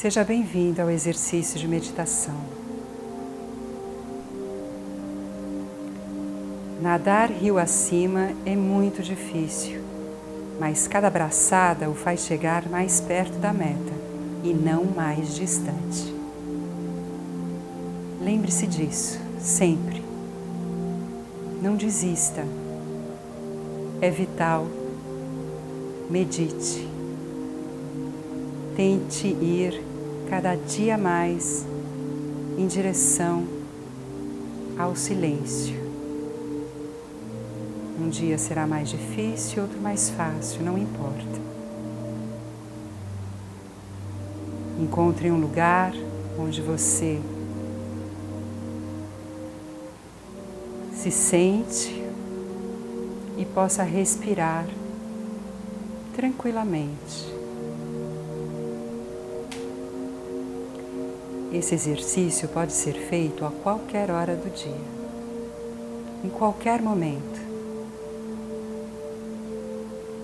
Seja bem-vindo ao exercício de meditação. Nadar rio acima é muito difícil, mas cada braçada o faz chegar mais perto da meta e não mais distante. Lembre-se disso, sempre. Não desista. É vital. Medite. Tente ir cada dia mais em direção ao silêncio. Um dia será mais difícil, outro mais fácil, não importa. Encontre um lugar onde você se sente e possa respirar tranquilamente. Esse exercício pode ser feito a qualquer hora do dia, em qualquer momento.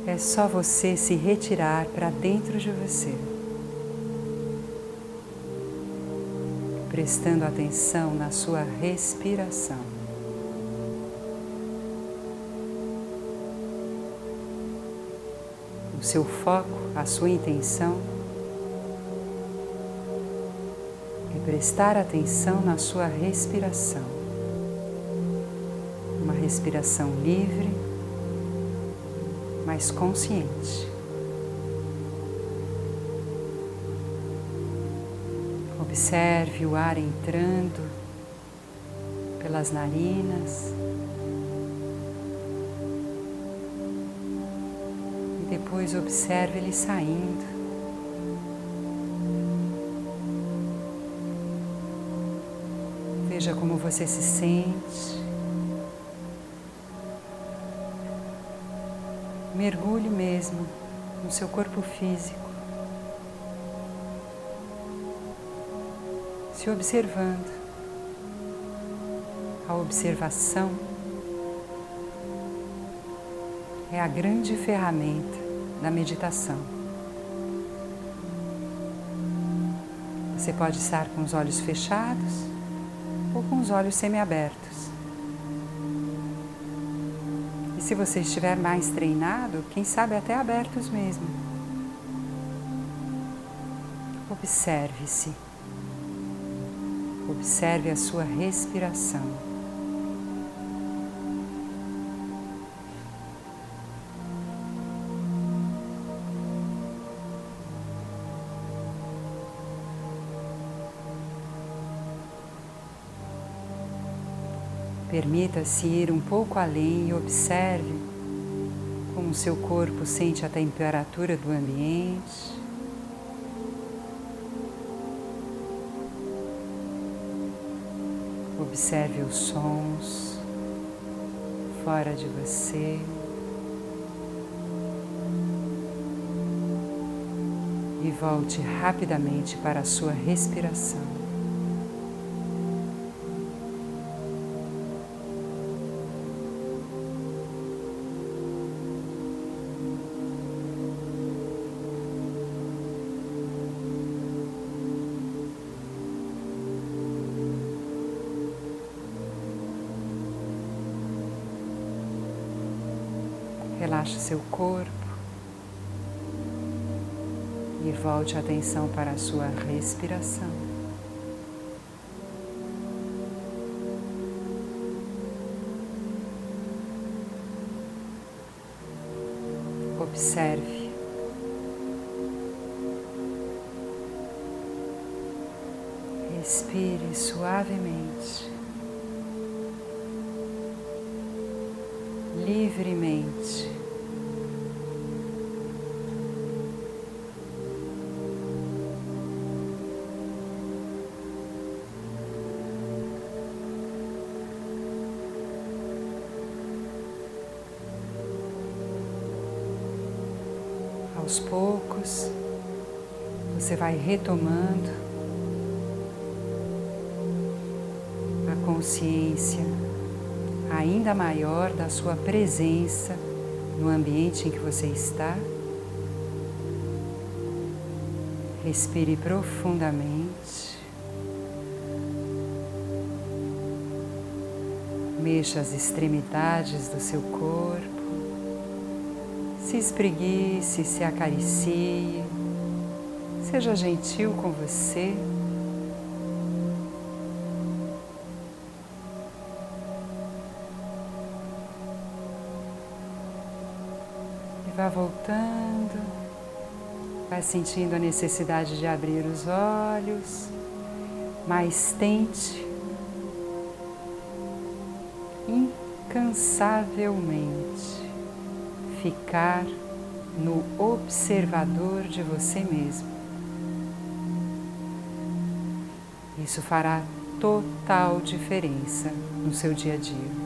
É só você se retirar para dentro de você, prestando atenção na sua respiração. O seu foco, a sua intenção prestar atenção na sua respiração. Uma respiração livre, mas consciente. Observe o ar entrando pelas narinas e depois observe ele saindo. Veja como você se sente. Mergulhe mesmo no seu corpo físico, se observando. A observação é a grande ferramenta da meditação. Você pode estar com os olhos fechados ou com os olhos semiabertos. E se você estiver mais treinado, quem sabe até abertos mesmo. Observe-se. Observe a sua respiração. Permita-se ir um pouco além e observe como o seu corpo sente a temperatura do ambiente. Observe os sons fora de você. E volte rapidamente para a sua respiração. Relaxe seu corpo e volte a atenção para a sua respiração. Observe. Respire suavemente. livremente. Aos poucos, você vai retomando a consciência ainda maior da sua presença no ambiente em que você está. Respire profundamente. Mexa as extremidades do seu corpo. Se espreguice, se acaricie. Seja gentil com você. E vá voltando Vai sentindo a necessidade de abrir os olhos, mas tente incansavelmente ficar no observador de você mesmo. Isso fará total diferença no seu dia a dia.